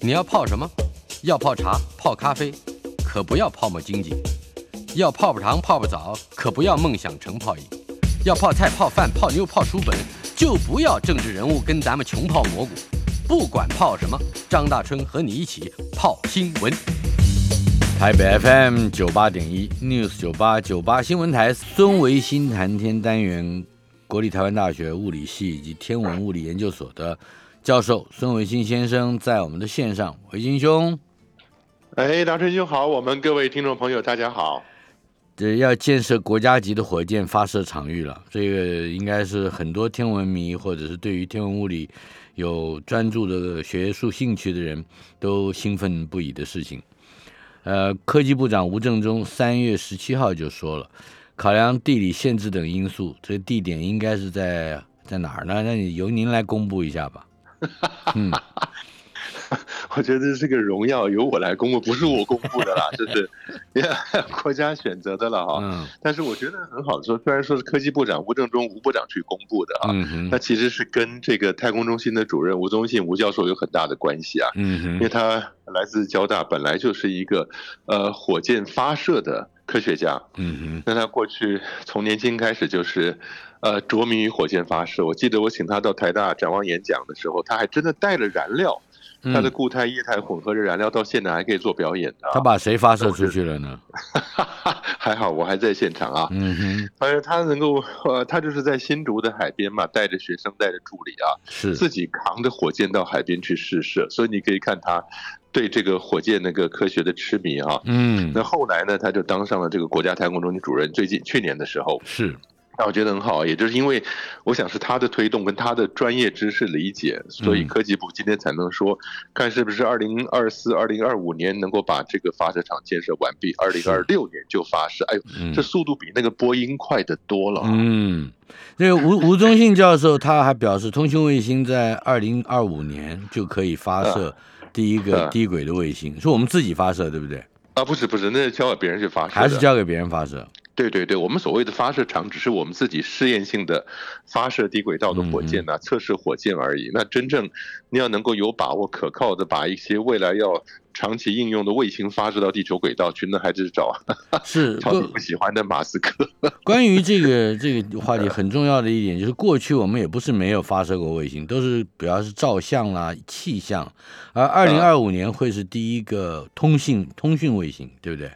你要泡什么？要泡茶、泡咖啡，可不要泡沫经济；要泡泡糖、泡泡澡，可不要梦想成泡影；要泡菜、泡饭、泡妞、泡书本，就不要政治人物跟咱们穷泡蘑菇。不管泡什么，张大春和你一起泡新闻。台北 FM 九八点一 News 九八九八新闻台孙维新谈天单元，国立台湾大学物理系以及天文物理研究所的教授孙维新先生在我们的线上，维新兄。哎，大春兄好，我们各位听众朋友大家好。这要建设国家级的火箭发射场域了，这个应该是很多天文迷或者是对于天文物理有专注的学术兴趣的人都兴奋不已的事情。呃，科技部长吴正中三月十七号就说了，考量地理限制等因素，这个地点应该是在在哪儿呢？那你由您来公布一下吧。嗯。我觉得这是个荣耀，由我来公布，不是我公布的啦，这是 国家选择的了哈。嗯。但是我觉得很好说，虽然说是科技部长吴正中吴部长去公布的啊，那其实是跟这个太空中心的主任吴宗信吴教授有很大的关系啊。嗯因为他来自交大，本来就是一个呃火箭发射的科学家。嗯哼。那他过去从年轻开始就是呃着迷于火箭发射。我记得我请他到台大展望演讲的时候，他还真的带了燃料。他的固态液态混合着燃料到现场还可以做表演的。他把谁发射出去了呢？还好我还在现场啊。嗯哼，反正他能够呃，他就是在新竹的海边嘛，带着学生，带着助理啊，是自己扛着火箭到海边去试射。所以你可以看他对这个火箭那个科学的痴迷啊。嗯，那后来呢，他就当上了这个国家太空中心主任。最近去年的时候是。那我觉得很好，也就是因为我想是他的推动跟他的专业知识理解，所以科技部今天才能说，看是不是二零二四、二零二五年能够把这个发射场建设完毕，二零二六年就发射。哎呦，这速度比那个波音快得多了。嗯，那个吴吴宗信教授他还表示，通讯卫星在二零二五年就可以发射第一个低轨的卫星，是我们自己发射，对不对？啊，不是不是，那是交给别人去发射，还是交给别人发射？对对对，我们所谓的发射场只是我们自己试验性的发射低轨道的火箭呐，测试火箭而已。那真正你要能够有把握、可靠的把一些未来要长期应用的卫星发射到地球轨道去，那还是找是 超级不喜欢的马斯克。关于这个这个话题，很重要的一点就是，过去我们也不是没有发射过卫星，都是主要是照相啦、气象，而二零二五年会是第一个通信通讯卫星，对不对？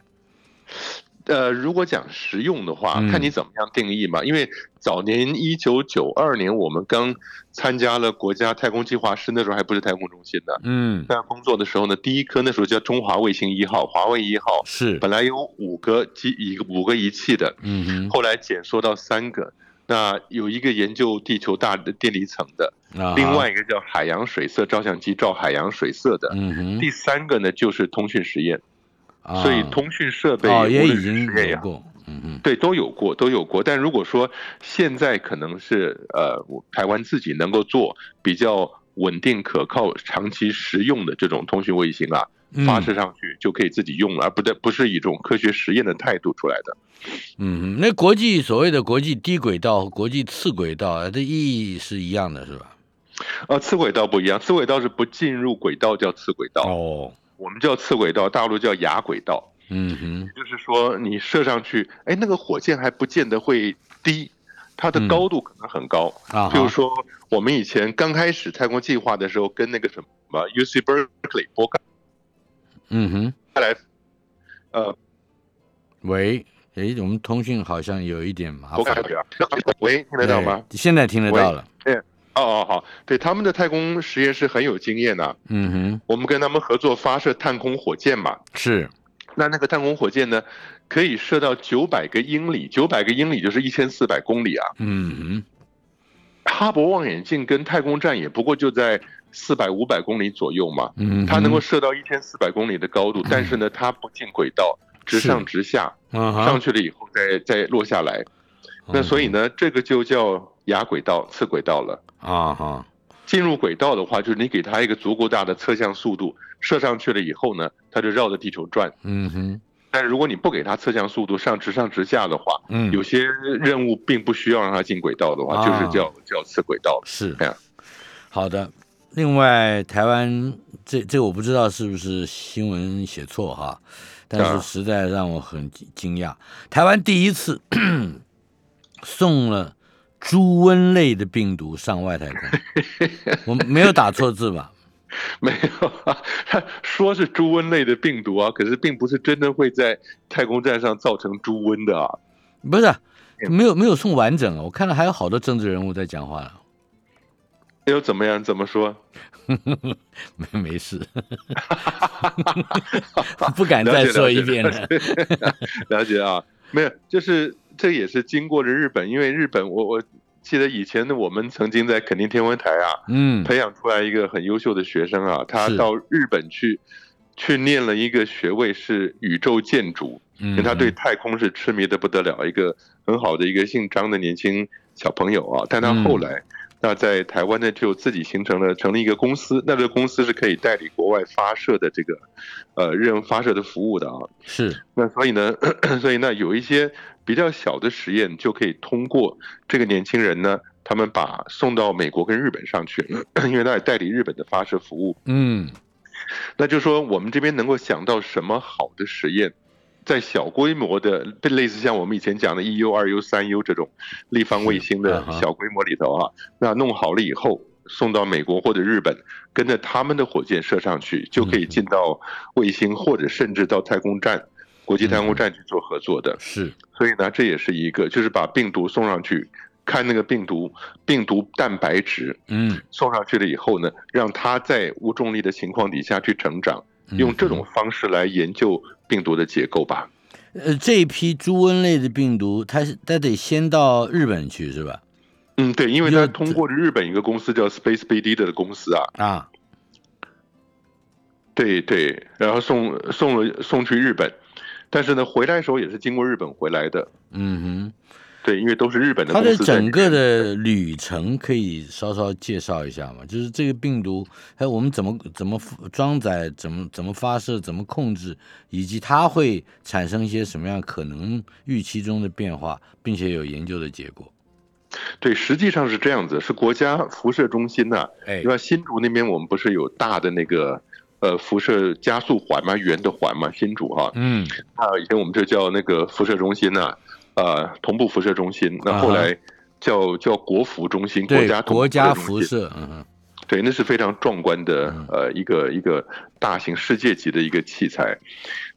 呃，如果讲实用的话，看你怎么样定义嘛。因为早年一九九二年，我们刚参加了国家太空计划是，那时候还不是太空中心的。嗯，在工作的时候呢，第一颗那时候叫中华卫星一号，华为一号。是。本来有五个机一个五个仪器的，嗯，后来减缩到三个。那有一个研究地球大的电离层的，另外一个叫海洋水色照相机照海洋水色的，嗯哼，第三个呢就是通讯实验。所以通讯设备也已经有过，嗯嗯，对，都有过，都有过。但如果说现在可能是呃，台湾自己能够做比较稳定、可靠、长期实用的这种通讯卫星啊，发射上去就可以自己用了，而不对，不是一种科学实验的态度出来的。嗯，那国际所谓的国际低轨道和国际次轨道的意义是一样的，是吧？呃，次轨道不一样，次轨道是不进入轨道叫次轨道哦。我们叫次轨道，大陆叫亚轨道。嗯哼，就是说你射上去，哎，那个火箭还不见得会低，它的高度可能很高。啊，就是说我们以前刚开始太空计划的时候，跟那个什么 U C Berkeley 波克。嗯哼，再来，呃，喂，哎，我们通讯好像有一点麻烦。喂，听得到吗？现在听得到了。哦哦好，对他们的太空实验室很有经验呐。嗯哼，我们跟他们合作发射探空火箭嘛。是，那那个探空火箭呢，可以射到九百个英里，九百个英里就是一千四百公里啊。嗯哼，哈勃望远镜跟太空站也不过就在四百五百公里左右嘛。嗯，它能够射到一千四百公里的高度，但是呢，它不进轨道，直上直下，上去了以后再再落下来。那所以呢，这个就叫亚轨道、次轨道了。啊哈，进入轨道的话，就是你给它一个足够大的侧向速度，射上去了以后呢，它就绕着地球转。嗯哼。但是如果你不给它侧向速度，上直上直下的话，嗯，有些任务并不需要让它进轨道的话，就是叫叫次轨道。是这样。好的，另外，台湾这这我不知道是不是新闻写错哈，但是实在让我很惊讶。台湾第一次送了猪瘟类的病毒上外太空，我没有打错字吧？没有，他说是猪瘟类的病毒啊，可是并不是真的会在太空站上造成猪瘟的啊。不是，没有没有送完整啊。我看到还有好多政治人物在讲话了。又怎么样？怎么说？没没事，不敢再说一遍了。了解啊，没有，就是这也是经过了日本，因为日本，我我记得以前的我们曾经在垦丁天文台啊，嗯，培养出来一个很优秀的学生啊，他到日本去去念了一个学位是宇宙建筑，因为他对太空是痴迷的不得了，一个很好的一个姓张的年轻小朋友啊，但他后来。那在台湾呢，就自己形成了成立一个公司，那这个公司是可以代理国外发射的这个，呃，任发射的服务的啊。是。那所以呢，所以呢，有一些比较小的实验就可以通过这个年轻人呢，他们把送到美国跟日本上去，因为他也代理日本的发射服务。嗯。那就说我们这边能够想到什么好的实验？在小规模的，类似像我们以前讲的一 U、二 U、三 U 这种立方卫星的小规模里头啊，那弄好了以后送到美国或者日本，跟着他们的火箭射上去，就可以进到卫星或者甚至到太空站、国际太空站去做合作的。是，所以呢，这也是一个，就是把病毒送上去，看那个病毒病毒蛋白质，嗯，送上去了以后呢，让它在无重力的情况底下去成长。用这种方式来研究病毒的结构吧。呃，这一批猪瘟类的病毒，它是它得先到日本去是吧？嗯，对，因为它通过日本一个公司叫 Space BD 的公司啊。啊。对对，然后送送了送去日本，但是呢，回来的时候也是经过日本回来的。嗯哼。对，因为都是日本的。它的整个的旅程可以稍稍介绍一下吗？就是这个病毒，还有我们怎么怎么装载，怎么怎么发射，怎么控制，以及它会产生一些什么样可能预期中的变化，并且有研究的结果。对，实际上是这样子，是国家辐射中心呐。哎，因为新竹那边我们不是有大的那个呃辐射加速环嘛，圆的环嘛，新竹哈。嗯。啊，以前我们这叫那个辐射中心呐。呃，同步辐射中心，那后来叫叫国服中心，国家国家辐射，嗯，对，那是非常壮观的，呃，一个一个大型世界级的一个器材。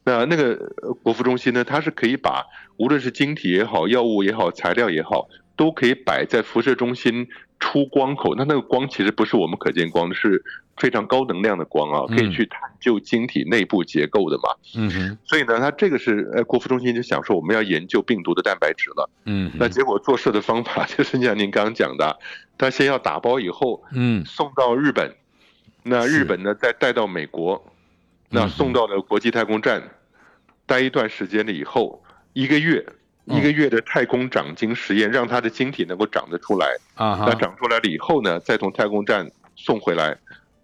那那个国服中心呢，它是可以把无论是晶体也好，药物也好，材料也好，都可以摆在辐射中心出光口。那那个光其实不是我们可见光，是。非常高能量的光啊，可以去探究晶体内部结构的嘛。嗯哼。所以呢，他这个是呃，国服中心就想说我们要研究病毒的蛋白质了。嗯。那结果做事的方法 就是像您刚刚讲的，他先要打包以后，嗯，送到日本，那日本呢再带到美国，那送到了国际太空站，待一段时间了以后，一个月一个月的太空长晶实验，让它的晶体能够长得出来啊。那长出来了以后呢，再从太空站送回来。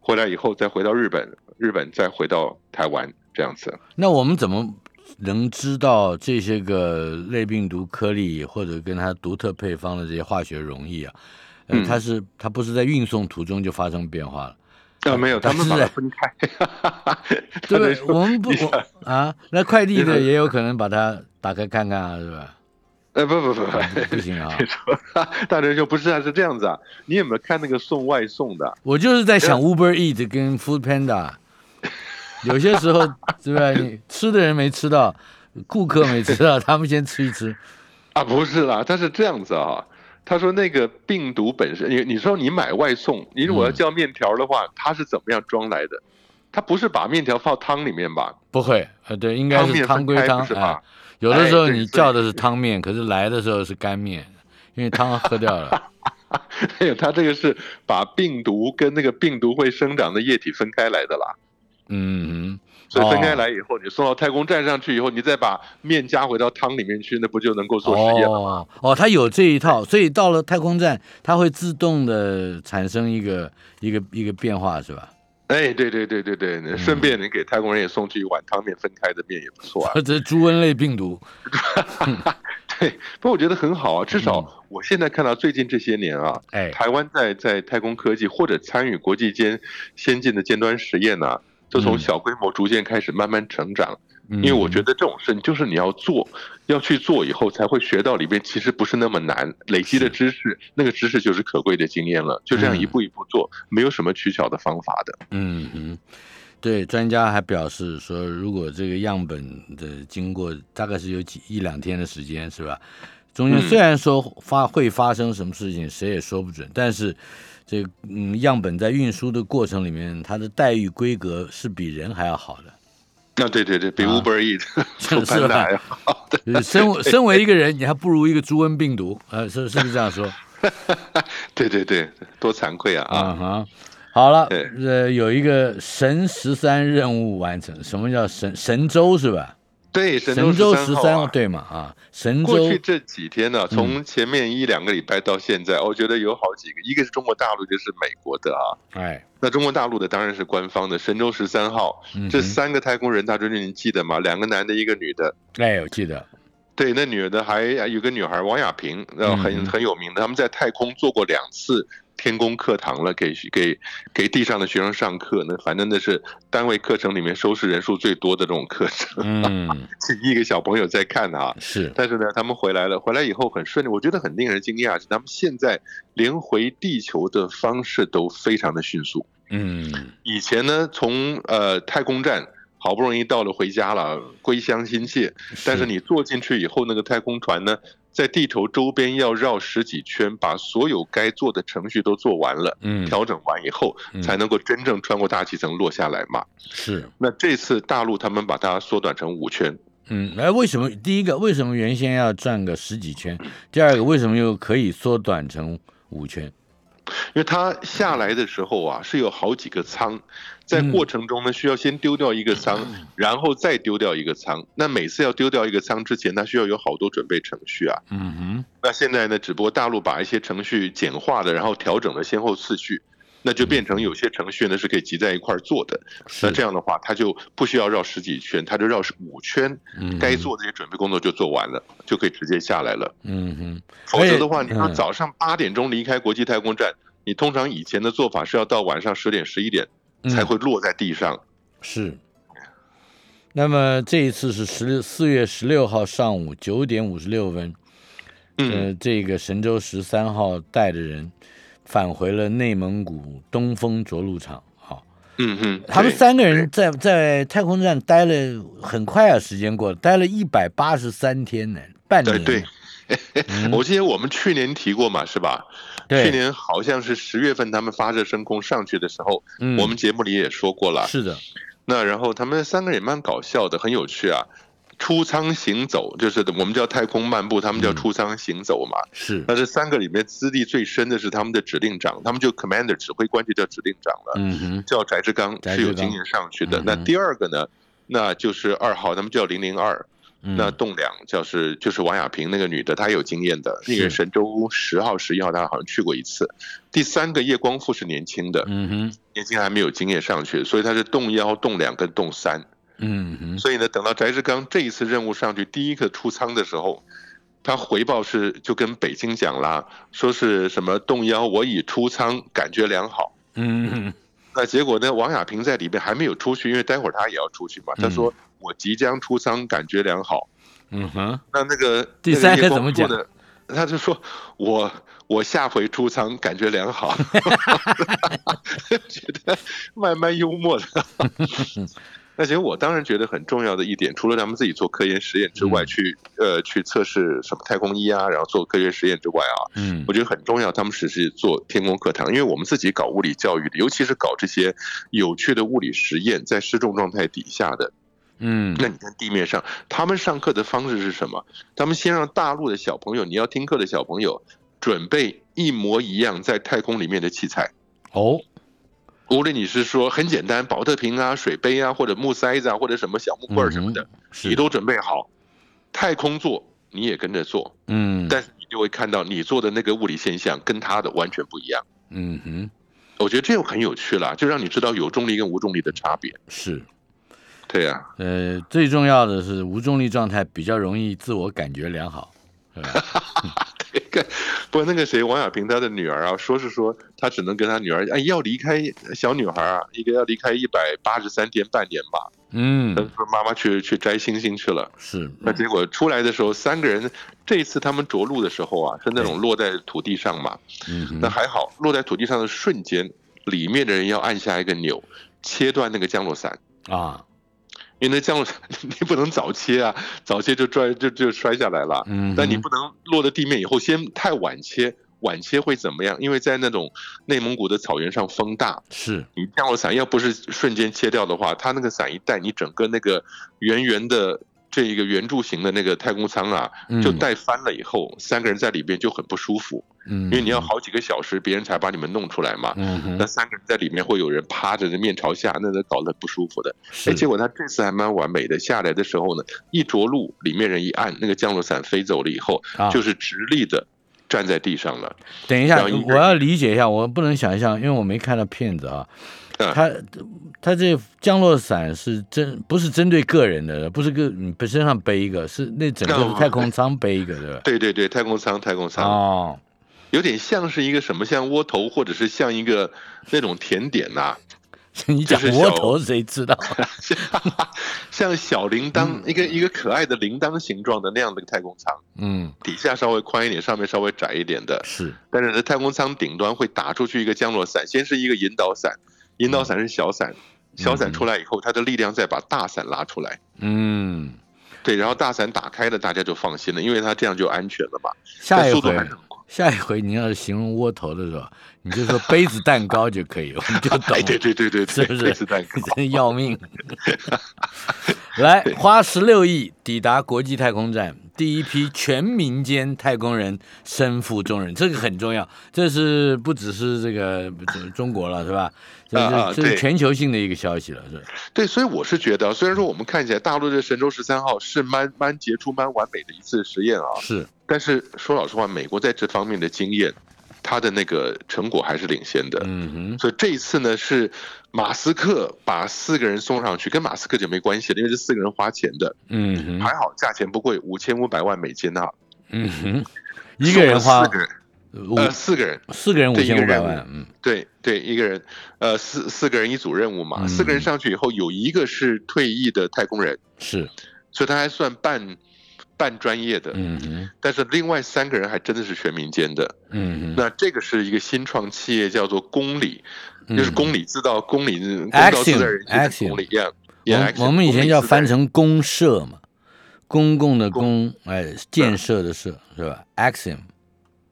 回来以后再回到日本，日本再回到台湾这样子。那我们怎么能知道这些个类病毒颗粒或者跟它独特配方的这些化学溶液啊？嗯，它是它不是在运送途中就发生变化了？啊，没有，他们把它分开。对，我们不啊，那快递的也有可能把它打开看看啊，是吧？呃不不不不不行啊！大人兄不是啊，是这样子啊。你有没有看那个送外送的？我就是在想 Uber Eat 跟 Food Panda，有些时候是吧？你吃的人没吃到，顾客没吃到，他们先吃一吃。啊，不是啦，他是这样子啊。他说那个病毒本身，你你说你买外送，你如果要叫面条的话，它是怎么样装来的？它不是把面条放汤里面吧？不会，呃，对，应该是汤归汤是吧？有的时候你叫的是汤面，可是来的时候是干面，因为汤喝掉了。还有，他这个是把病毒跟那个病毒会生长的液体分开来的啦。嗯嗯。所以分开来以后，你送到太空站上去以后，你再把面加回到汤里面去，那不就能够做实验了吗？哦，它有这一套，所以到了太空站，它会自动的产生一个一个一个变化，是吧？哎，对对对对对，顺便你给太空人也送去一碗汤面分开的面也不错啊。这是猪瘟类病毒，对，不过我觉得很好啊，至少我现在看到最近这些年啊，哎，台湾在在太空科技或者参与国际间先进的尖端实验呢，就从小规模逐渐开始慢慢成长。因为我觉得这种事情就是你要做，要去做以后才会学到里边，其实不是那么难，累积的知识，那个知识就是可贵的经验了。就这样一步一步做，没有什么取巧的方法的。嗯嗯，对，专家还表示说，如果这个样本的经过大概是有几一两天的时间，是吧？中间虽然说发会发生什么事情，谁也说不准，但是这嗯样本在运输的过程里面，它的待遇规格是比人还要好的。那对对对，比 Uber Eat 是吧？身身为一个人，你还不如一个猪瘟病毒，呃，是是不是这样说？对对对，多惭愧啊！啊哈，好了，呃，有一个神十三任务完成，什么叫神神舟是吧？对，神舟十三号对嘛啊？神舟过去这几天呢，从前面一两个礼拜到现在，我觉得有好几个，一个是中国大陆，一个是美国的啊。哎，那中国大陆的当然是官方的神舟十三号，这三个太空人，大军你记得吗？两个男的，一个女的。哎，我记得。对，那女的还有个女孩王亚平，然后很很有名的，他们在太空做过两次。天宫课堂了，给给给地上的学生上课，那反正那是单位课程里面收视人数最多的这种课程，嗯，一个小朋友在看啊，是，但是呢，他们回来了，回来以后很顺利，我觉得很令人惊讶，是他们现在连回地球的方式都非常的迅速，嗯，以前呢，从呃太空站好不容易到了回家了，归乡心切，但是你坐进去以后，那个太空船呢？在地球周边要绕十几圈，把所有该做的程序都做完了，嗯，调整完以后，才能够真正穿过大气层落下来嘛。是。那这次大陆他们把它缩短成五圈。嗯，哎，为什么？第一个，为什么原先要转个十几圈？第二个，为什么又可以缩短成五圈？因为它下来的时候啊，是有好几个舱。在过程中呢，需要先丢掉一个仓，然后再丢掉一个仓。那每次要丢掉一个仓之前，它需要有好多准备程序啊。嗯哼。那现在呢，只不过大陆把一些程序简化了，然后调整了先后次序，那就变成有些程序呢是可以集在一块儿做的。那这样的话，它就不需要绕十几圈，它就绕五圈，该做这些准备工作就做完了，就可以直接下来了。嗯哼。否则的话，你说早上八点钟离开国际太空站，你通常以前的做法是要到晚上十点、十一点。才会落在地上，是。那么这一次是十六四月十六号上午九点五十六分，呃，这个神舟十三号带着人返回了内蒙古东风着陆场。好，嗯嗯，他们三个人在在太空站待了很快啊，时间过了，待了一百八十三天呢，半年。对，我记得我们去年提过嘛，是吧？去年好像是十月份，他们发射升空上去的时候，我们节目里也说过了。是的，那然后他们三个人也蛮搞笑的，很有趣啊。出舱行走就是我们叫太空漫步，他们叫出舱行走嘛。是，那这三个里面资历最深的是他们的指令长，他们就 commander 指挥官就叫指令长了。嗯哼，叫翟志刚是有经验上去的。那第二个呢，那就是二号，他们叫零零二。那栋梁就是就是王亚平那个女的，她有经验的。那个神舟十号、十一号，她好像去过一次。第三个叶光富是年轻的，嗯哼，年轻还没有经验上去，所以他是栋幺、栋两跟栋三。嗯哼，所以呢，等到翟志刚这一次任务上去第一个出舱的时候，他回报是就跟北京讲啦，说是什么栋幺，我已出舱，感觉良好。嗯哼，那结果呢，王亚平在里面还没有出去，因为待会儿他也要出去嘛。他说。我即将出舱，感觉良好。嗯哼，那那个第三个怎么讲的？他就说我我下回出舱感觉良好，觉得慢慢幽默的。那其实我当然觉得很重要的一点，除了咱们自己做科研实验之外，去呃去测试什么太空衣啊，然后做科学实验之外啊，嗯，我觉得很重要。他们只是做天宫课堂，因为我们自己搞物理教育的，尤其是搞这些有趣的物理实验，在失重状态底下的。嗯，那你看地面上，他们上课的方式是什么？他们先让大陆的小朋友，你要听课的小朋友，准备一模一样在太空里面的器材。哦，无论你是说很简单，保特瓶啊、水杯啊，或者木塞子啊，或者什么小木棍什么的，你都准备好。太空做你也跟着做，嗯，但是你就会看到你做的那个物理现象跟他的完全不一样。嗯哼，我觉得这又很有趣了，就让你知道有重力跟无重力的差别。是。对呀，呃，最重要的是无重力状态比较容易自我感觉良好，对，不过那个谁，王亚平他的女儿啊，说是说他只能跟他女儿，哎，要离开小女孩啊，一个要离开一百八十三天半年吧。嗯，说妈妈去去摘星星去了。是，那结果出来的时候，三个人这一次他们着陆的时候啊，是那种落在土地上嘛。嗯，那还好，落在土地上的瞬间，里面的人要按下一个钮，切断那个降落伞啊。因为那降落伞你不能早切啊，早切就摔就就摔下来了。嗯，但你不能落到地面以后先太晚切，晚切会怎么样？因为在那种内蒙古的草原上风大，是你降落伞要不是瞬间切掉的话，它那个伞一带，你整个那个圆圆的。这一个圆柱形的那个太空舱啊，就带翻了以后，三个人在里边就很不舒服。嗯，因为你要好几个小时，别人才把你们弄出来嘛。嗯那三个人在里面会有人趴着的面朝下，那那搞得不舒服的。哎，结果他这次还蛮完美的，下来的时候呢，一着陆，里面人一按那个降落伞飞走了以后，就是直立的站在地上了。等一下，我要理解一下，我不能想象，因为我没看到片子啊。他他这降落伞是针不是针对个人的，不是个你身上背一个，是那整个太空舱背一个，对吧？对对对，太空舱太空舱哦，有点像是一个什么，像窝头，或者是像一个那种甜点呐。你讲窝头谁知道？像小铃铛，一个一个可爱的铃铛形状的那样的太空舱，嗯，底下稍微宽一点，上面稍微窄一点的，是。但是在太空舱顶端会打出去一个降落伞，先是一个引导伞。引导伞是小伞，小伞出来以后，它的力量再把大伞拉出来。嗯，对，然后大伞打开了，大家就放心了，因为它这样就安全了嘛。下一回，下一回你要是形容窝头的时候，你就说杯子蛋糕就可以了，我们就懂。对对对对，是不是？杯子蛋糕 真要命。来，花十六亿抵达国际太空站，第一批全民间太空人身负重任，这个很重要。这是不只是这个中国了，是吧？这是这是全球性的一个消息了，是对，所以我是觉得，虽然说我们看起来大陆的神舟十三号是蛮蛮杰出、蛮完美的一次实验啊，是。但是说老实话，美国在这方面的经验。它的那个成果还是领先的，嗯哼，所以这一次呢是马斯克把四个人送上去，跟马斯克就没关系了，因为这四个人花钱的，嗯，还好价钱不贵，五千五百万美金啊，嗯哼，一个人花四个人，呃，四个人，四个人五千五百万，嗯，对对，一个人，呃，四四个人一组任务嘛，四个人上去以后有一个是退役的太空人，是，所以他还算半。半专业的，嗯哼，但是另外三个人还真的是全民间的，嗯哼，那这个是一个新创企业，叫做公里，就是公理自造，公理公道自在人心，公理一样。我我们以前叫翻成公社嘛，公共的公，哎，建设的社是吧？Axiom，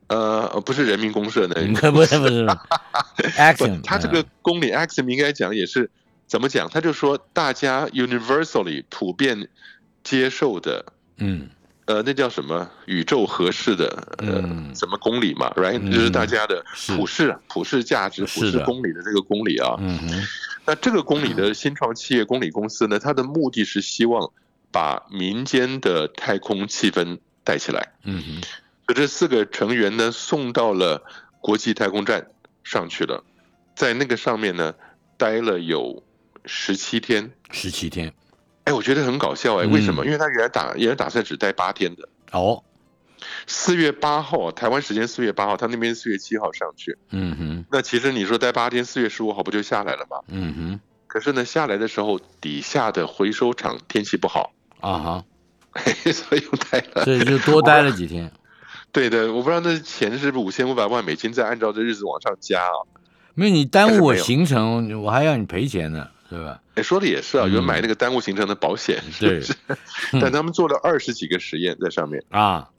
呃，不是人民公社的，不是不是，Axiom，他这个公理 Axiom 应该讲也是怎么讲？他就说大家 universally 普遍接受的。嗯，呃，那叫什么宇宙合适的呃什么公理嘛，right？就是大家的普世普世价值、普世公理的这个公理啊。嗯哼。那这个公理的 新创企业公理公司呢，它的目的是希望把民间的太空气氛带起来。嗯哼。所以这四个成员呢，送到了国际太空站上去了，在那个上面呢，待了有十七天。十七天。哎，我觉得很搞笑哎，为什么？因为他原来打原来打算只待八天的哦。四月八号，台湾时间四月八号，他那边四月七号上去。嗯哼。那其实你说待八天，四月十五号不就下来了吗？嗯哼。可是呢，下来的时候底下的回收厂天气不好啊哈，所以又待了，所以就多待了几天。对的，我不知道那钱是不是五千五百万美金再按照这日子往上加啊？没有，你耽误我行程，我还要你赔钱呢。对吧？哎，说的也是啊，有买那个耽误行程的保险，是不是？但他们做了二十几个实验在上面啊，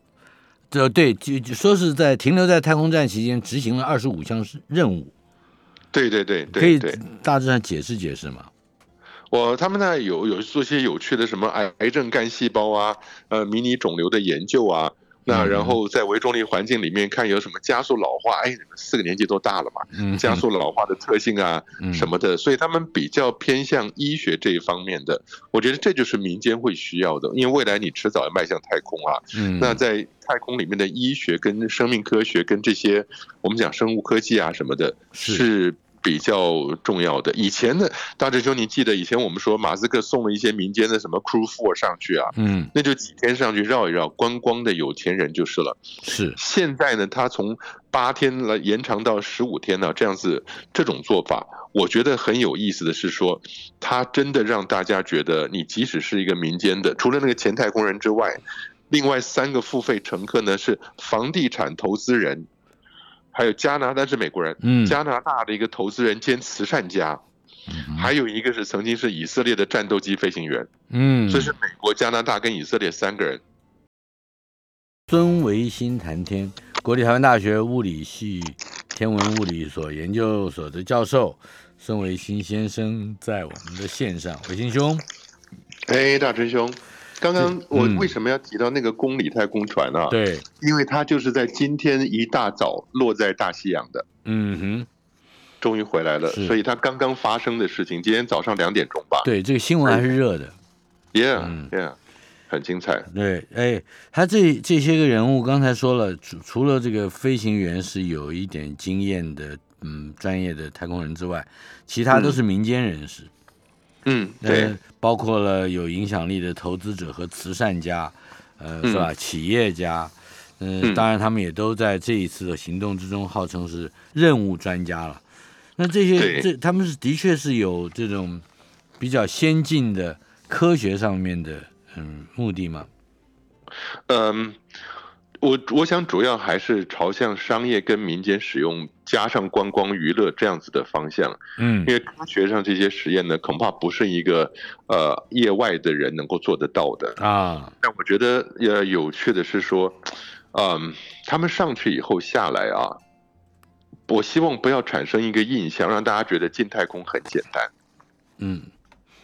这对，就说是在停留在太空站期间执行了二十五项任务。对对对，可以大致上解释解释吗？我他们那有有做些有趣的什么癌癌症干细胞啊，呃，迷你肿瘤的研究啊。那然后在微重力环境里面看有什么加速老化？哎，你们四个年纪都大了嘛，加速老化的特性啊什么的，所以他们比较偏向医学这一方面的。我觉得这就是民间会需要的，因为未来你迟早要迈向太空啊。那在太空里面的医学跟生命科学跟这些我们讲生物科技啊什么的，是比较重要的。以前的大志兄，你记得以前我们说马斯克送了一些民间的什么 Crew Four 上去啊？嗯，那就几天上去绕一绕，观光的有钱人就是了。是，现在呢，他从八天来延长到十五天呢，这样子这种做法，我觉得很有意思的是说，他真的让大家觉得，你即使是一个民间的，除了那个前太空人之外，另外三个付费乘客呢是房地产投资人。还有加拿大是美国人，嗯。加拿大的一个投资人兼慈善家，还有一个是曾经是以色列的战斗机飞行员，嗯，这是美国、加拿大跟以色列三个人。孙维新谈天，国立台湾大学物理系天文物理所研究所的教授孙维新先生在我们的线上，维新兄，哎，大春兄。刚刚我为什么要提到那个公里太空船啊？对，因为它就是在今天一大早落在大西洋的。嗯哼，终于回来了，所以它刚刚发生的事情，今天早上两点钟吧。对，这个新闻还是热的。Yeah，Yeah，很精彩。对，哎，他这这些个人物，刚才说了，除除了这个飞行员是有一点经验的，嗯，专业的太空人之外，其他都是民间人士。嗯，对，包括了有影响力的投资者和慈善家，呃，是吧？企业家，嗯，当然他们也都在这一次的行动之中，号称是任务专家了。那这些这他们是的确是有这种比较先进的科学上面的嗯目的吗？嗯。我我想主要还是朝向商业跟民间使用，加上观光娱乐这样子的方向。嗯，因为科学上这些实验呢，恐怕不是一个呃业外的人能够做得到的啊。但我觉得呃有趣的是说，嗯，他们上去以后下来啊，我希望不要产生一个印象，让大家觉得进太空很简单。嗯，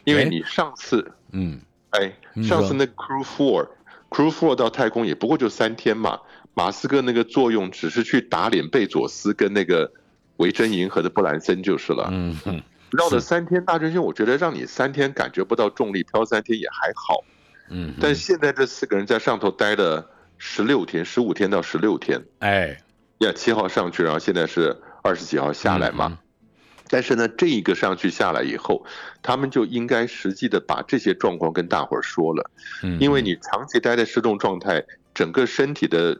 因为你上次嗯，哎，上次那 Crew Four。Crew Four 到太空也不过就三天嘛，马斯克那个作用只是去打脸贝佐斯跟那个维珍银河的布兰森就是了。嗯哼，绕了三天大圈圈，我觉得让你三天感觉不到重力，飘三天也还好。嗯，但现在这四个人在上头待了十六天，十五天到十六天。哎，呀，七号上去，然后现在是二十几号下来嘛。但是呢，这一个上去下来以后，他们就应该实际的把这些状况跟大伙儿说了，嗯，因为你长期待在失重状态，整个身体的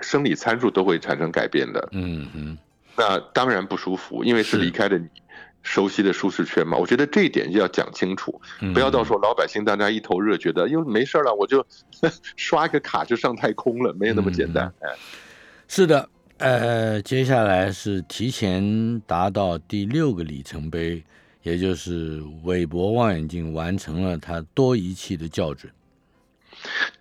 生理参数都会产生改变的，嗯嗯，那当然不舒服，因为是离开了你熟悉的舒适圈嘛。我觉得这一点要讲清楚，不要到时候老百姓大家一头热，觉得因为没事了，我就 刷一个卡就上太空了，没有那么简单。哎，是的。呃，接下来是提前达到第六个里程碑，也就是韦伯望远镜完成了它多仪器的校准。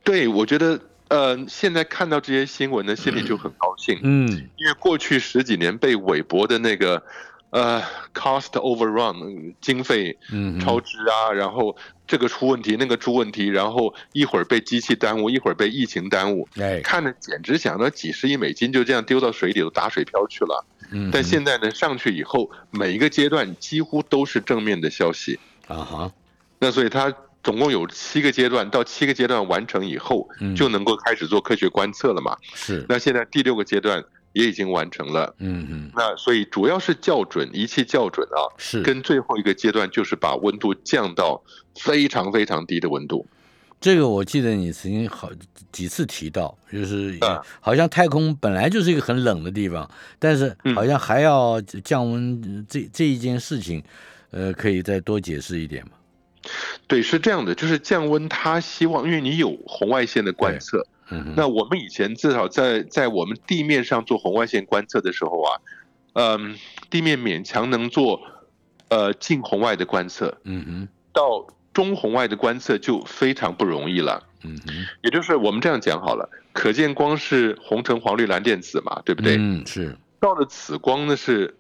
对，我觉得呃，现在看到这些新闻呢，心里就很高兴。嗯，因为过去十几年被韦伯的那个。呃，cost overrun，经费超支啊，然后这个出问题，那个出问题，然后一会儿被机器耽误，一会儿被疫情耽误，看着简直想到几十亿美金就这样丢到水里头打水漂去了。但现在呢，上去以后每一个阶段几乎都是正面的消息啊哈。那所以它总共有七个阶段，到七个阶段完成以后，就能够开始做科学观测了嘛？是。那现在第六个阶段。也已经完成了，嗯嗯，那所以主要是校准仪器校准啊，是跟最后一个阶段就是把温度降到非常非常低的温度。这个我记得你曾经好几次提到，就是好像太空本来就是一个很冷的地方，但是好像还要降温，这这一件事情，呃，可以再多解释一点吗？对，是这样的，就是降温，他希望因为你有红外线的观测。那我们以前至少在在我们地面上做红外线观测的时候啊，嗯，地面勉强能做呃近红外的观测，嗯哼，到中红外的观测就非常不容易了，嗯哼，也就是我们这样讲好了，可见光是红橙黄绿蓝靛紫嘛，对不对？嗯，是。到了紫光呢是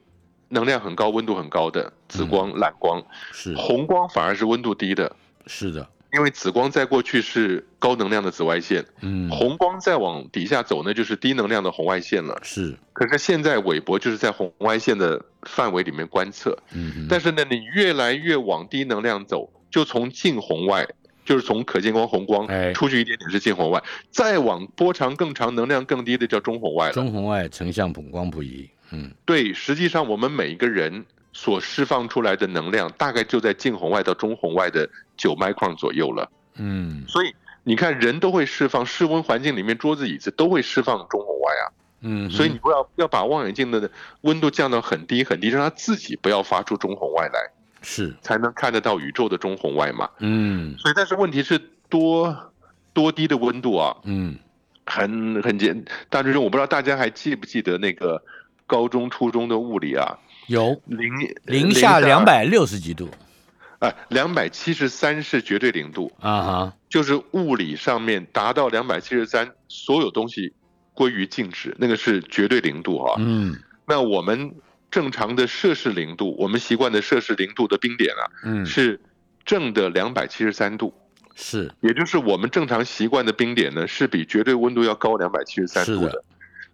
能量很高、温度很高的紫光、蓝光，是。红光反而是温度低的，是的。因为紫光在过去是高能量的紫外线，嗯，红光再往底下走呢，就是低能量的红外线了。是，可是现在韦伯就是在红外线的范围里面观测，嗯，但是呢，你越来越往低能量走，就从近红外，就是从可见光红光出去一点点是近红外，再往波长更长、能量更低的叫中红外了。中红外成像谱光谱仪，嗯，对，实际上我们每一个人所释放出来的能量，大概就在近红外到中红外的九麦克左右了。嗯，所以你看，人都会释放室温环境里面桌子椅子都会释放中红外啊。嗯，所以你不要要把望远镜的温度降到很低很低，让它自己不要发出中红外来，是才能看得到宇宙的中红外嘛。嗯，所以但是问题是多多低的温度啊？嗯，很很简，大学生我不知道大家还记不记得那个高中初中的物理啊？有零零下两百六十几度，哎，两百七十三是绝对零度啊哈，就是物理上面达到两百七十三，所有东西。归于静止，那个是绝对零度啊。嗯，那我们正常的摄氏零度，我们习惯的摄氏零度的冰点啊，嗯，是正的两百七十三度，是，也就是我们正常习惯的冰点呢，是比绝对温度要高两百七十三度的。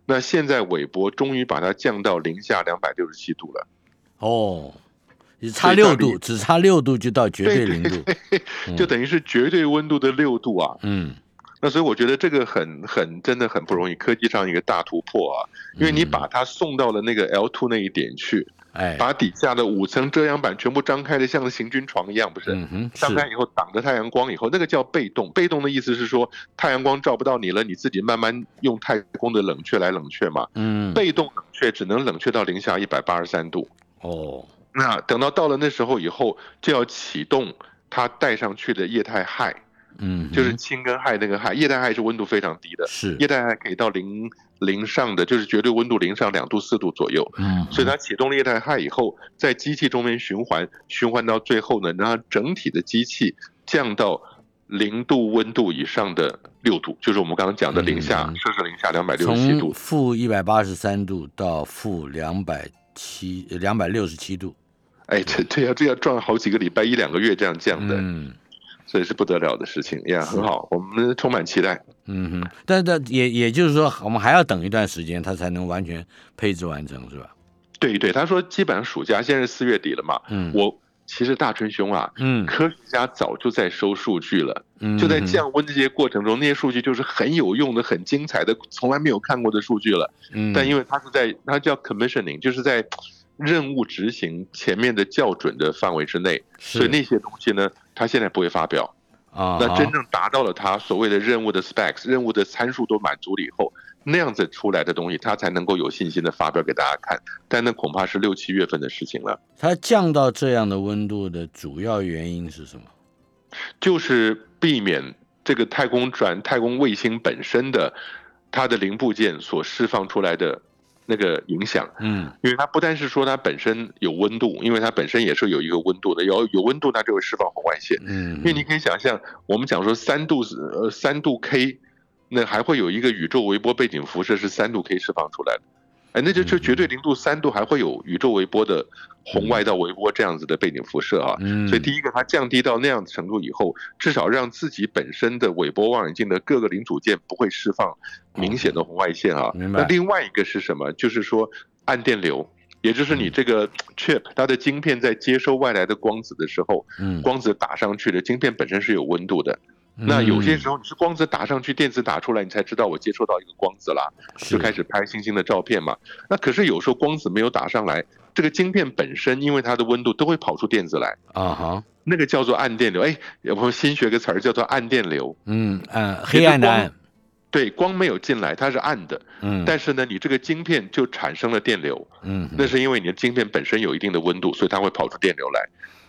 那现在韦伯终于把它降到零下两百六十七度了。哦，只差六度，只差六度就到绝对零度，就等于是绝对温度的六度啊。嗯。那所以我觉得这个很很真的很不容易，科技上一个大突破啊！因为你把它送到了那个 L two 那一点去，哎，把底下的五层遮阳板全部张开的像个行军床一样，不是？张开以后挡着太阳光以后，那个叫被动。被动的意思是说，太阳光照不到你了，你自己慢慢用太空的冷却来冷却嘛。嗯，被动冷却只能冷却到零下一百八十三度。哦，那等到到了那时候以后，就要启动它带上去的液态氦。嗯，就是氢跟氦那个氦，液态氦是温度非常低的，是液态氦可以到零零上的，就是绝对温度零上两度四度左右。嗯，所以它启动了液态氦以后，在机器中间循环，循环到最后呢，让它整体的机器降到零度温度以上的六度，就是我们刚刚讲的零下摄氏零下两百六十七度，负一百八十三度到负两百七两百六十七度。哎，这这要这要转好几个礼拜一两个月这样降的。嗯。这是不得了的事情也，很好，我们充满期待。嗯哼，但但也也就是说，我们还要等一段时间，它才能完全配置完成，是吧？对对，他说基本上暑假，现在是四月底了嘛。嗯，我其实大春兄啊，嗯，科学家早就在收数据了，嗯就在降温这些过程中，那些数据就是很有用的、很精彩的，从来没有看过的数据了。嗯，但因为它是在，它叫 commissioning，就是在任务执行前面的校准的范围之内，所以那些东西呢。他现在不会发表啊，那真正达到了他所谓的任务的 specs，任务的参数都满足了以后，那样子出来的东西，他才能够有信心的发表给大家看。但那恐怕是六七月份的事情了。它降到这样的温度的主要原因是什么？就是避免这个太空转太空卫星本身的它的零部件所释放出来的。那个影响，嗯，因为它不单是说它本身有温度，因为它本身也是有一个温度的，有有温度它就会释放红外线，嗯，因为你可以想象，我们讲说三度呃三度 K，那还会有一个宇宙微波背景辐射是三度 K 释放出来的。哎，那就就绝对零度三度还会有宇宙微波的红外到微波这样子的背景辐射啊，所以第一个它降低到那样的程度以后，至少让自己本身的微波望远镜的各个零组件不会释放明显的红外线啊。那另外一个是什么？就是说暗电流，也就是你这个 chip 它的晶片在接收外来的光子的时候，光子打上去的晶片本身是有温度的。那有些时候你是光子打上去，电子打出来，你才知道我接收到一个光子了，就开始拍星星的照片嘛。那可是有时候光子没有打上来，这个晶片本身因为它的温度都会跑出电子来啊哈，那个叫做暗电流。哎，我们新学个词儿叫做暗电流。嗯嗯，黑暗的暗。对，光没有进来，它是暗的。嗯，但是呢，你这个晶片就产生了电流。嗯，那是因为你的晶片本身有一定的温度，所以它会跑出电流来。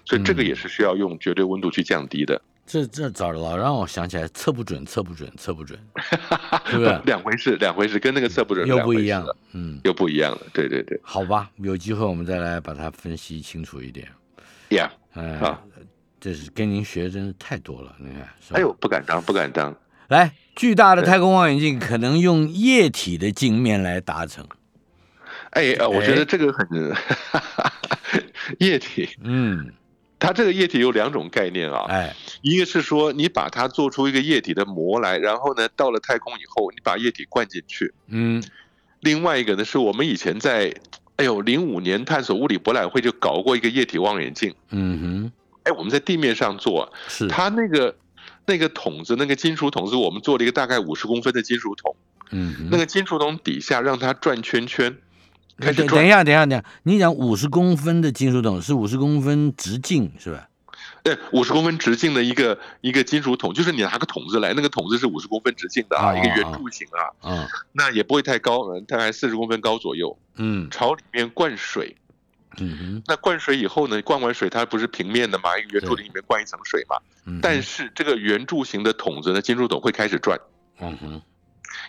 所以这个也是需要用绝对温度去降低的。这这早老让我想起来测不准，测不准，测不准，是不是 两回事？两回事，跟那个测不准又不一样了。嗯，又不一样了。对对对，好吧，有机会我们再来把它分析清楚一点。Yeah，啊，这是跟您学真是太多了，你看。哎呦，不敢当，不敢当。来，巨大的太空望远镜可能用液体的镜面来达成。哎呃，我觉得这个很 液体，嗯。它这个液体有两种概念啊，哎，一个是说你把它做出一个液体的膜来，然后呢，到了太空以后，你把液体灌进去，嗯，另外一个呢，是我们以前在，哎呦，零五年探索物理博览会就搞过一个液体望远镜，嗯哼，哎，我们在地面上做，是。它那个那个筒子，那个金属筒子，我们做了一个大概五十公分的金属筒，嗯，那个金属筒底下让它转圈圈。开始等一下，等一下，等一下，你讲五十公分的金属桶是五十公分直径是吧？对，五十公分直径的一个一个金属桶，就是你拿个桶子来，那个桶子是五十公分直径的啊，一个圆柱形啊，嗯，那也不会太高，大概四十公分高左右，嗯，朝里面灌水，嗯哼，那灌水以后呢，灌完水它不是平面的嘛，一个圆柱里面灌一层水嘛，但是这个圆柱形的桶子呢，金属桶会开始转，嗯哼，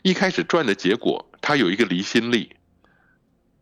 一开始转的结果，它有一个离心力，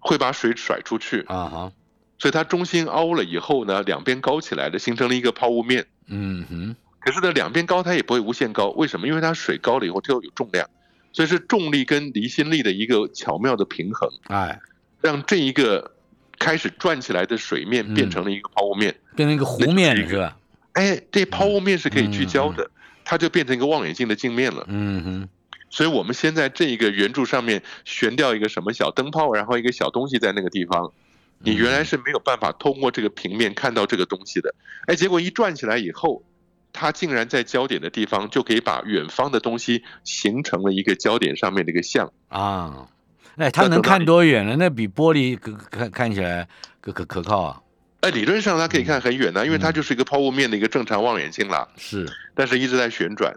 会把水甩出去，啊哈。所以它中心凹了以后呢，两边高起来的，形成了一个抛物面。嗯哼。可是呢，两边高它也不会无限高，为什么？因为它水高了以后它又有重量，所以是重力跟离心力的一个巧妙的平衡。哎，让这一个开始转起来的水面变成了一个抛物面，变成一个弧面是吧？哎，这抛物面是可以聚焦的，它就变成一个望远镜的镜面了。嗯哼。所以我们先在这一个圆柱上面悬吊一个什么小灯泡，然后一个小东西在那个地方。你原来是没有办法通过这个平面看到这个东西的，哎，结果一转起来以后，它竟然在焦点的地方就可以把远方的东西形成了一个焦点上面的一个像啊，哎，它能看多远呢？那比玻璃可看看起来可可可靠啊？哎，理论上它可以看很远呢，因为它就是一个抛物面的一个正常望远镜啦。是，但是一直在旋转，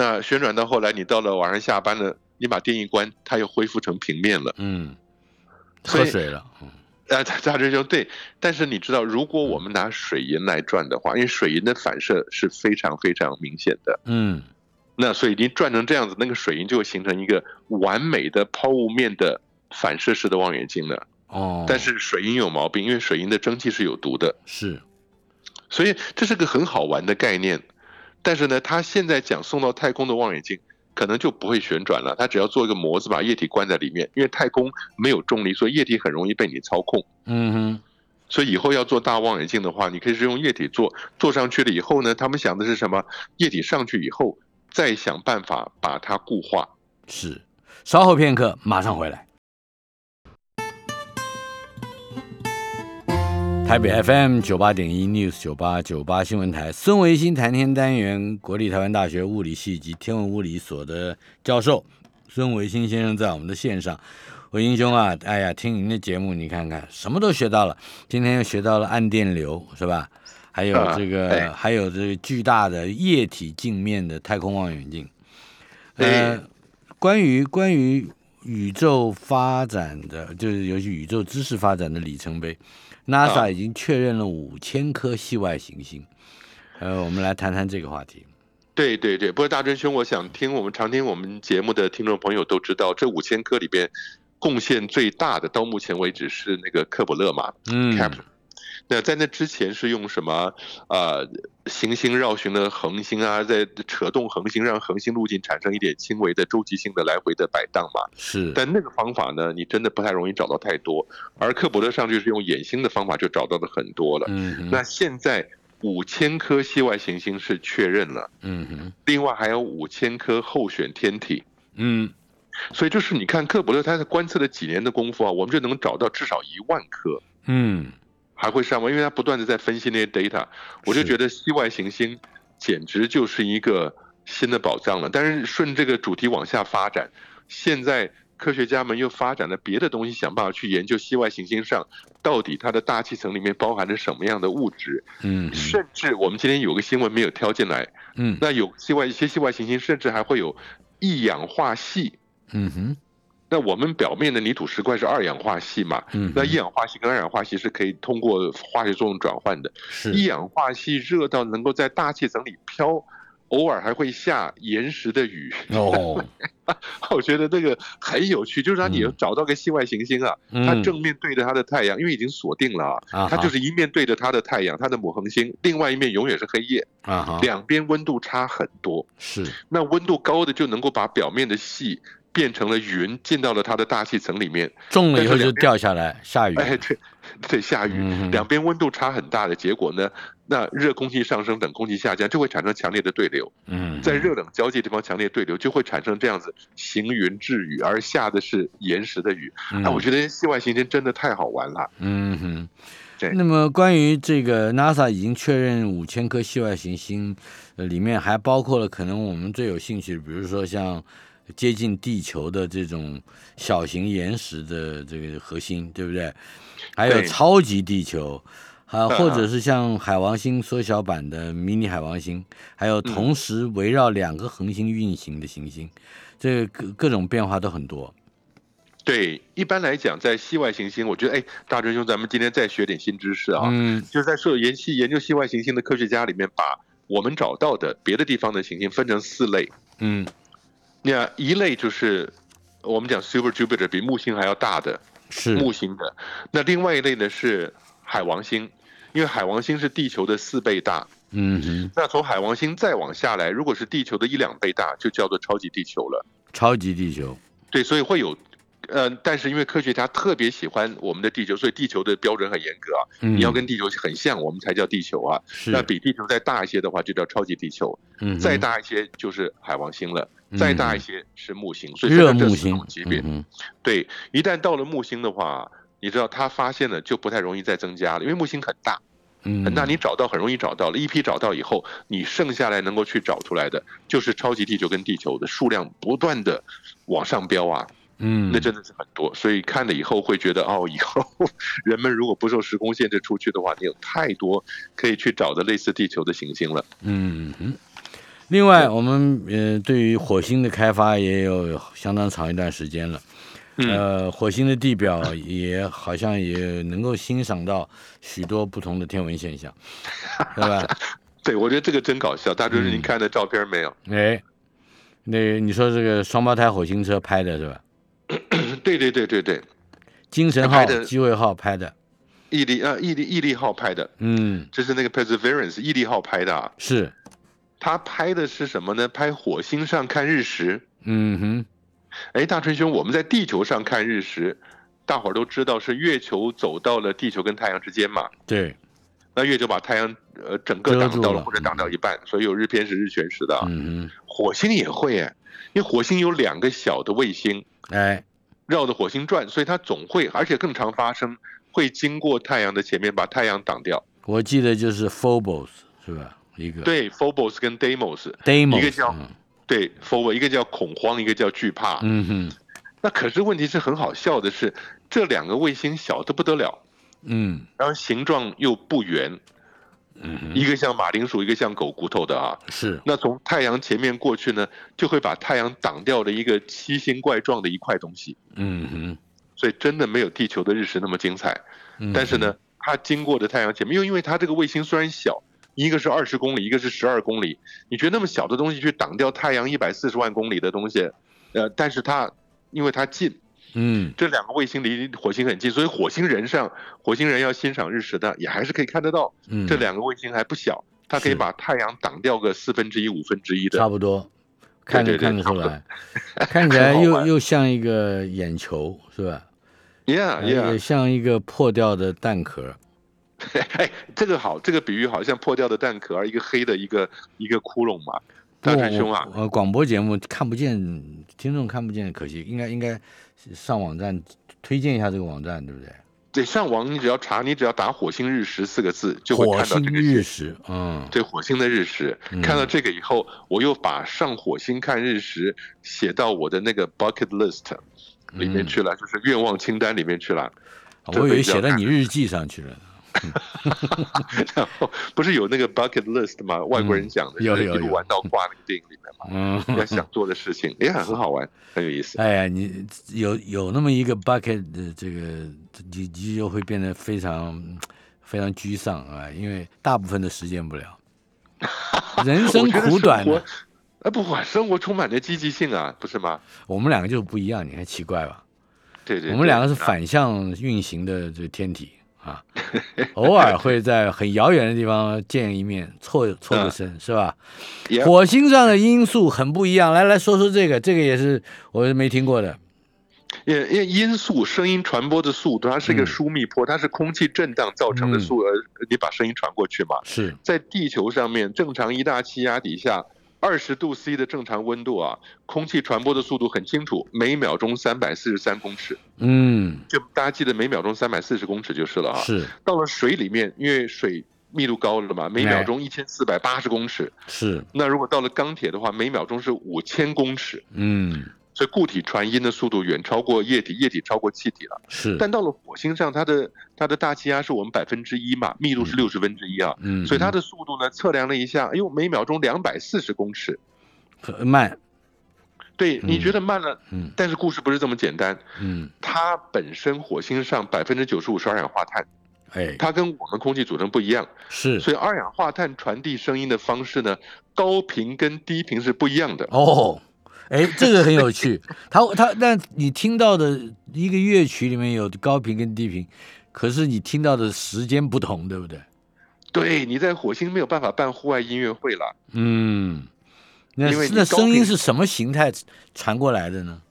那旋转到后来，你到了晚上下班了，你把电一关，它又恢复成平面了。嗯，喝水了。啊，大师兄对，但是你知道，如果我们拿水银来转的话，因为水银的反射是非常非常明显的，嗯，那所以你转成这样子，那个水银就会形成一个完美的抛物面的反射式的望远镜了。哦，但是水银有毛病，因为水银的蒸汽是有毒的，是，所以这是个很好玩的概念，但是呢，他现在讲送到太空的望远镜。可能就不会旋转了，他只要做一个模子，把液体关在里面。因为太空没有重力，所以液体很容易被你操控。嗯哼，所以以后要做大望远镜的话，你可以是用液体做，做上去了以后呢，他们想的是什么？液体上去以后，再想办法把它固化。是，稍后片刻，马上回来。台北 FM 九八点一 News 九八九八新闻台，孙维新谈天单元，国立台湾大学物理系及天文物理所的教授孙维新先生在我们的线上。维新兄啊，哎呀，听您的节目，你看看什么都学到了。今天又学到了暗电流，是吧？还有这个，还有这个巨大的液体镜面的太空望远镜。呃，关于关于宇宙发展的，就是尤其宇宙知识发展的里程碑。NASA 已经确认了五千颗系外行星，呃，我们来谈谈这个话题。对对对，不过大真兄，我想听我们常听我们节目的听众朋友都知道，这五千颗里边贡献最大的，到目前为止是那个克卜勒嘛，嗯。那在那之前是用什么？呃，行星绕行的恒星啊，在扯动恒星，让恒星路径产生一点轻微的周期性的来回的摆荡嘛。是。但那个方法呢，你真的不太容易找到太多。而克伯勒上去是用衍星的方法就找到了很多了。嗯。那现在五千颗系外行星是确认了。嗯哼。另外还有五千颗候选天体。嗯。所以就是你看克伯勒他在观测了几年的功夫啊，我们就能找到至少一万颗。嗯。还会上吗？因为它不断的在分析那些 data，我就觉得系外行星简直就是一个新的宝藏了。但是顺这个主题往下发展，现在科学家们又发展了别的东西，想办法去研究系外行星上到底它的大气层里面包含着什么样的物质。嗯，甚至我们今天有个新闻没有挑进来，嗯，那有系外一些系外行星甚至还会有一氧化系。嗯哼。那我们表面的泥土石块是二氧化系嘛？嗯，那一氧化系跟二氧化系是可以通过化学作用转换的。是，一氧化系热到能够在大气层里飘，偶尔还会下岩石的雨。哦，我觉得这个很有趣，就是说你找到个系外行星啊，它正面对着它的太阳，因为已经锁定了啊，它就是一面对着它的太阳，它的母恒星，另外一面永远是黑夜啊，两边温度差很多。是，那温度高的就能够把表面的系。变成了云，进到了它的大气层里面，中了以后就掉下来，下雨。哎，对，对，下雨。两边温度差很大的结果呢，那热空气上升，冷空气下降，就会产生强烈的对流。嗯，在热冷交界地方，强烈对流就会产生这样子行云致雨，而下的是岩石的雨。啊，我觉得系外行星真的太好玩了。嗯哼，对。那么关于这个 NASA 已经确认五千颗系外行星，里面还包括了可能我们最有兴趣的，比如说像。接近地球的这种小型岩石的这个核心，对不对？还有超级地球，啊，或者是像海王星缩小版的迷你海王星，还有同时围绕两个恒星运行的行星，这各各种变化都很多。对，一般来讲，在系外行星，我觉得，哎，大真兄，咱们今天再学点新知识啊，嗯，就是在说研系研究系外行星的科学家里面，把我们找到的别的地方的行星分成四类，嗯，那一类就是我们讲 Super Jupiter 比木星还要大的。是木星的，那另外一类呢是海王星，因为海王星是地球的四倍大。嗯哼。那从海王星再往下来，如果是地球的一两倍大，就叫做超级地球了。超级地球。对，所以会有，呃，但是因为科学家特别喜欢我们的地球，所以地球的标准很严格啊。嗯。你要跟地球很像，我们才叫地球啊。那比地球再大一些的话，就叫超级地球。嗯。再大一些就是海王星了。再大一些是木星，所以热木星级别。对，一旦到了木星的话，你知道它发现了就不太容易再增加了，因为木星很大，很大，你找到很容易找到了。一批找到以后，你剩下来能够去找出来的，就是超级地球跟地球的数量不断的往上飙啊。嗯，那真的是很多，所以看了以后会觉得，哦，以后 人们如果不受时空限制出去的话，你有太多可以去找的类似地球的行星了。嗯哼。另外，我们呃对于火星的开发也有相当长一段时间了，呃，火星的地表也好像也能够欣赏到许多不同的天文现象，对吧？对，我觉得这个真搞笑。大主持，您看的照片没有？哎，那你说这个双胞胎火星车拍的是吧？对对对对对，精神号的、机会号拍的，毅力啊，毅力毅力号拍的，嗯，这是那个 Perseverance 毅力号拍的啊，是。他拍的是什么呢？拍火星上看日食。嗯哼，哎，大春兄，我们在地球上看日食，大伙儿都知道是月球走到了地球跟太阳之间嘛。对，那月球把太阳呃整个挡到了，或者挡到一半，所以有日偏食、日全食的。嗯哼，火星也会哎，因为火星有两个小的卫星，哎，绕着火星转，所以它总会，而且更常发生，会经过太阳的前面，把太阳挡掉。我记得就是 Phobos 是吧？一个。对，Phobos 跟 Deimos，一个叫对 Phobos，一个叫恐慌，一个叫惧怕。嗯哼，那可是问题是很好笑的是，这两个卫星小的不得了，嗯，然后形状又不圆，嗯，一个像马铃薯，一个像狗骨头的啊。是，那从太阳前面过去呢，就会把太阳挡掉的一个奇形怪状的一块东西。嗯哼，所以真的没有地球的日食那么精彩。但是呢，它经过的太阳前面，又因为它这个卫星虽然小。一个是二十公里，一个是十二公里。你觉得那么小的东西去挡掉太阳一百四十万公里的东西，呃，但是它因为它近，嗯，这两个卫星离火星很近，所以火星人上火星人要欣赏日食的也还是可以看得到。嗯，这两个卫星还不小，它可以把太阳挡掉个四分之一、五分之一的，差不多，看得看得出来，看起 来又又像一个眼球，是吧？Yeah Yeah，也像一个破掉的蛋壳。哎，这个好，这个比喻好像破掉的蛋壳，一个黑的一个一个窟窿嘛，大师兄啊。呃，广播节目看不见，听众看不见，可惜，应该应该上网站推荐一下这个网站，对不对？对，上网你只要查，你只要打“火星日食”四个字，就会看到这个日食。嗯，对，火星的日食，看到这个以后，我又把上火星看日食写到我的那个 bucket list 里面去了，就是愿望清单里面去了。我以为写到你日记上去了。然后不是有那个 bucket list 吗？外国人讲的，有有有玩到挂那个电影里面嘛？嗯，要想做的事情也很很好玩，很有意思。哎呀，你有有那么一个 bucket 的这个，你你就会变得非常非常沮丧啊，因为大部分都实现不了。人生苦短，哎，不管，生活充满着积极性啊，不是吗？我们两个就不一样，你看奇怪吧？对对，我们两个是反向运行的这个天体。啊，偶尔会在很遥远的地方见一面，错错个身是吧？火星上的音速很不一样，来来说说这个，这个也是我没听过的。因因为音速声音传播的速度，它是一个疏密波，它是空气震荡造成的速，呃，你把声音传过去嘛？是在地球上面正常一大气压底下。二十度 C 的正常温度啊，空气传播的速度很清楚，每秒钟三百四十三公尺。嗯，就大家记得每秒钟三百四十公尺就是了啊。是。到了水里面，因为水密度高了嘛，每秒钟一千四百八十公尺。是。那如果到了钢铁的话，每秒钟是五千公尺。嗯。所以固体传音的速度远超过液体，液体超过气体了。是，但到了火星上，它的它的大气压是我们百分之一嘛，密度是六十分之一啊，嗯，所以它的速度呢，测量了一下，哎呦，每秒钟两百四十公尺，很慢。对，你觉得慢了，嗯，但是故事不是这么简单，嗯，它本身火星上百分之九十五是二氧化碳，哎，它跟我们空气组成不一样，是，所以二氧化碳传递声音的方式呢，高频跟低频是不一样的。哦，哎，这个很有趣，它它，但你听到的一个乐曲里面有高频跟低频，可是你听到的时间不同，对不对？对，你在火星没有办法办户外音乐会了，嗯。那那声音是什么形态传过来的呢？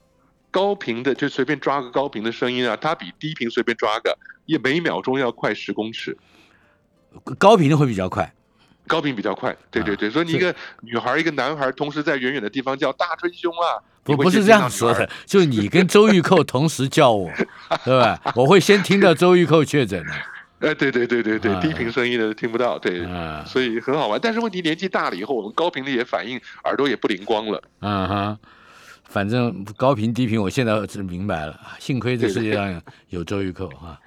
高频的就随便抓个高频的声音啊，它比低频随便抓个，也每秒钟要快十公尺。高频的会比较快，高频比较快。对对对，所以你一个女孩一个男孩同时在远远的地方叫大春兄啊，不不是这样说的，就你跟周玉蔻同时叫我，对吧？我会先听到周玉蔻确诊的。哎，对对对对对，低频声音的听不到，对，所以很好玩。但是问题年纪大了以后，我们高频的也反应，耳朵也不灵光了。嗯哼，反正高频低频，我现在是明白了。幸亏这世界上有周玉蔻哈。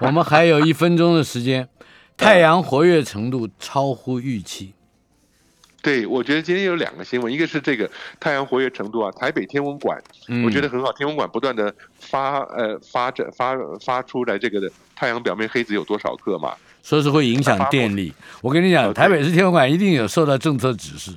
我们还有一分钟的时间，太阳活跃程度超乎预期。对，我觉得今天有两个新闻，一个是这个太阳活跃程度啊，台北天文馆，我觉得很好，天文馆不断的发呃发展发发出来这个的太阳表面黑子有多少克嘛，说是会影响电力。我跟你讲，台北市天文馆一定有受到政策指示。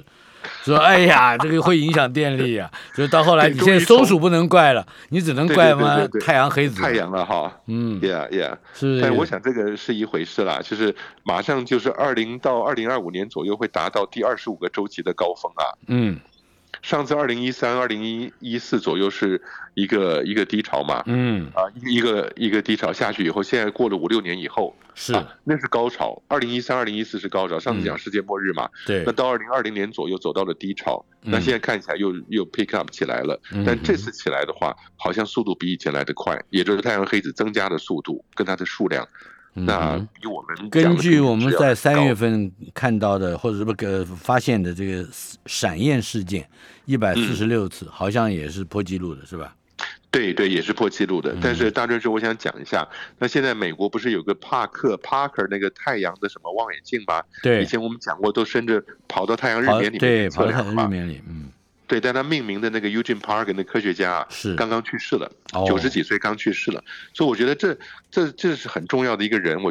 说哎呀，这个会影响电力啊！就到后来，你现在松鼠不能怪了，你只能怪吗？太阳黑子。太阳了哈，嗯，Yeah Yeah，是。但我想这个是一回事啦，就是马上就是二零到二零二五年左右会达到第二十五个周期的高峰啊。嗯。上次二零一三、二零一一四左右是一个一个低潮嘛，嗯，啊，一一个一个低潮下去以后，现在过了五六年以后，是，那是高潮。二零一三、二零一四是高潮，上次讲世界末日嘛，对，那到二零二零年左右走到了低潮，那现在看起来又又 pick up 起来了，但这次起来的话，好像速度比以前来的快，也就是太阳黑子增加的速度跟它的数量。那比我们根据我们在三月份看到的，或者是不个发现的这个闪焰事件，一百四十六次，好像也是破纪录的，是吧？对对，也是破纪录的。但是大正是我想讲一下，那现在美国不是有个帕克 Parker 那个太阳的什么望远镜吗？对，以前我们讲过，都甚至跑到太阳日冕里面测量嘛。日冕里，嗯。对，但他命名的那个 Eugene Park 那科学家啊是刚刚去世了，九十几岁刚去世了，所以我觉得这这这是很重要的一个人，我。